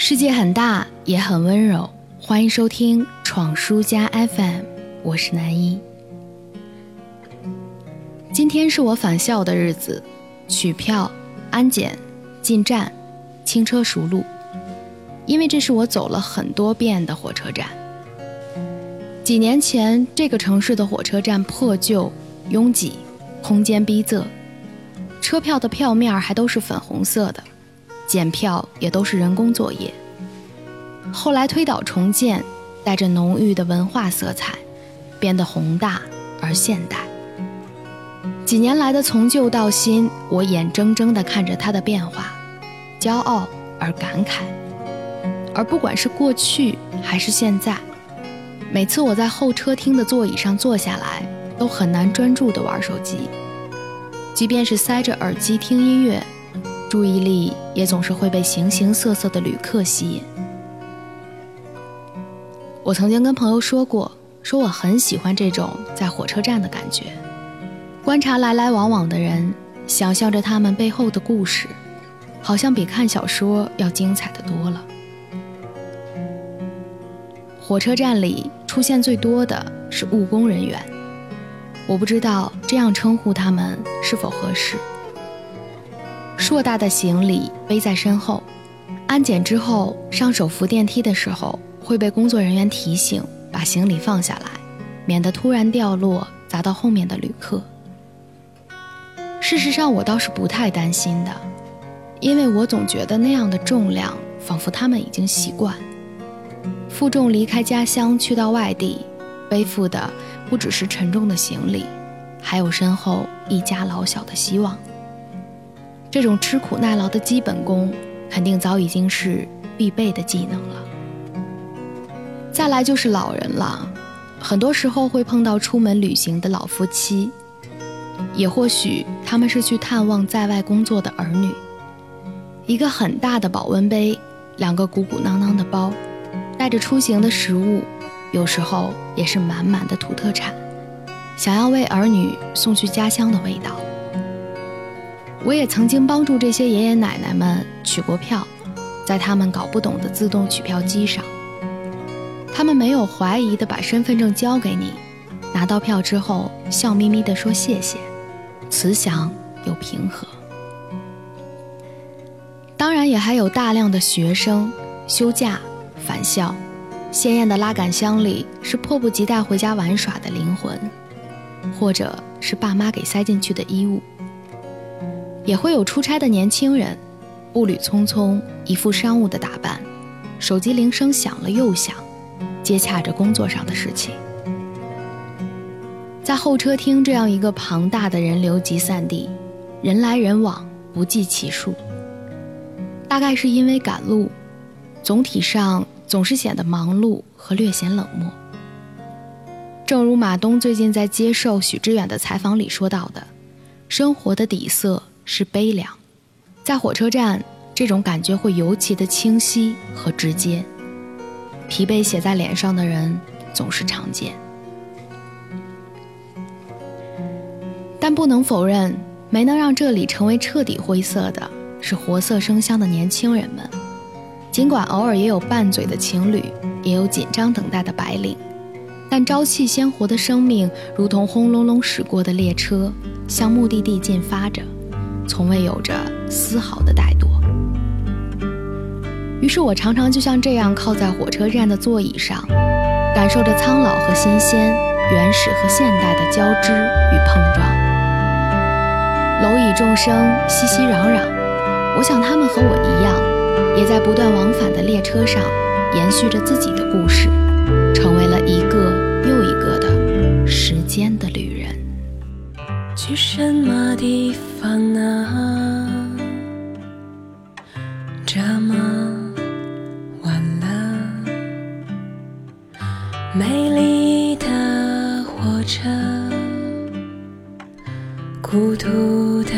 世界很大，也很温柔。欢迎收听闯书家 FM，我是南一。今天是我返校的日子，取票、安检、进站、轻车熟路，因为这是我走了很多遍的火车站。几年前，这个城市的火车站破旧、拥挤，空间逼仄，车票的票面还都是粉红色的。检票也都是人工作业。后来推倒重建，带着浓郁的文化色彩，变得宏大而现代。几年来的从旧到新，我眼睁睁地看着它的变化，骄傲而感慨。而不管是过去还是现在，每次我在候车厅的座椅上坐下来，都很难专注地玩手机，即便是塞着耳机听音乐。注意力也总是会被形形色色的旅客吸引。我曾经跟朋友说过，说我很喜欢这种在火车站的感觉，观察来来往往的人，想象着他们背后的故事，好像比看小说要精彩的多了。火车站里出现最多的是务工人员，我不知道这样称呼他们是否合适。硕大的行李背在身后，安检之后上手扶电梯的时候，会被工作人员提醒把行李放下来，免得突然掉落砸到后面的旅客。事实上，我倒是不太担心的，因为我总觉得那样的重量，仿佛他们已经习惯。负重离开家乡去到外地，背负的不只是沉重的行李，还有身后一家老小的希望。这种吃苦耐劳的基本功，肯定早已经是必备的技能了。再来就是老人了，很多时候会碰到出门旅行的老夫妻，也或许他们是去探望在外工作的儿女。一个很大的保温杯，两个鼓鼓囊囊的包，带着出行的食物，有时候也是满满的土特产，想要为儿女送去家乡的味道。我也曾经帮助这些爷爷奶奶们取过票，在他们搞不懂的自动取票机上，他们没有怀疑的把身份证交给你，拿到票之后笑眯眯的说谢谢，慈祥又平和。当然，也还有大量的学生休假返校，鲜艳的拉杆箱里是迫不及待回家玩耍的灵魂，或者是爸妈给塞进去的衣物。也会有出差的年轻人，步履匆匆，一副商务的打扮，手机铃声响了又响，接洽着工作上的事情。在候车厅这样一个庞大的人流集散地，人来人往不计其数。大概是因为赶路，总体上总是显得忙碌和略显冷漠。正如马东最近在接受许知远的采访里说到的，生活的底色。是悲凉，在火车站，这种感觉会尤其的清晰和直接。疲惫写在脸上的人总是常见，但不能否认，没能让这里成为彻底灰色的是活色生香的年轻人们。尽管偶尔也有拌嘴的情侣，也有紧张等待的白领，但朝气鲜活的生命如同轰隆隆驶过的列车，向目的地进发着。从未有着丝毫的怠惰。于是我常常就像这样靠在火车站的座椅上，感受着苍老和新鲜、原始和现代的交织与碰撞。蝼蚁众生熙熙攘攘，我想他们和我一样，也在不断往返的列车上延续着自己的故事，成为了一个又一个的时间的。去什么地方呢？这么晚了，美丽的火车，孤独的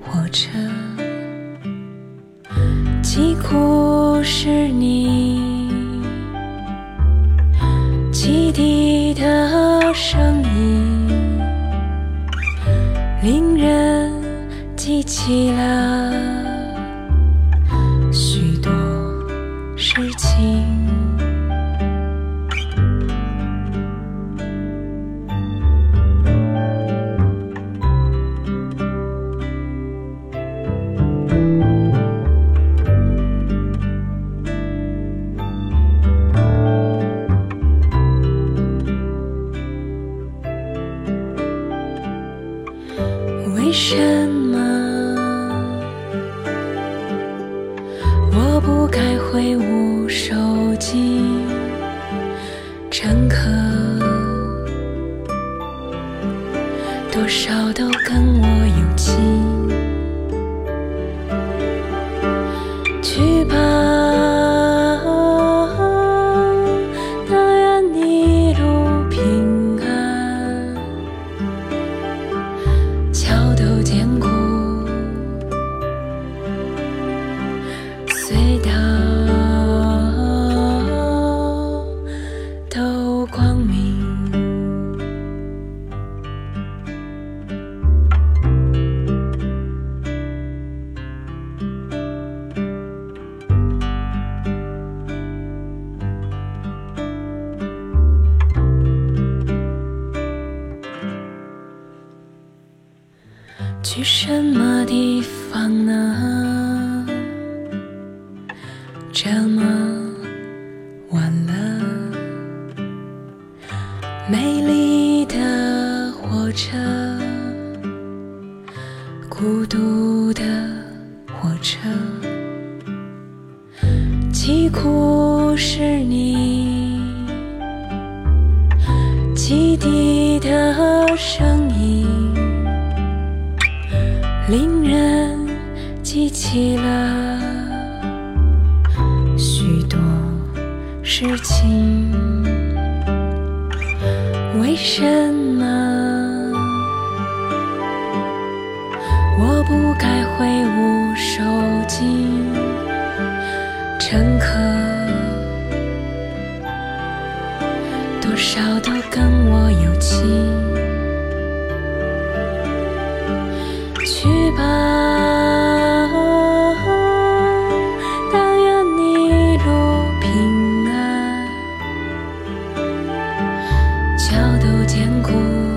火车，几乎是你汽笛的声音。起了。乘客多少都跟我有情。光明。去什么地方呢？美丽的火车，孤独的火车，疾苦是你汽笛的声音。令人记起了许多事情。为什么我不该挥舞手巾？乘客多少都跟我有亲，去吧。桥都坚固。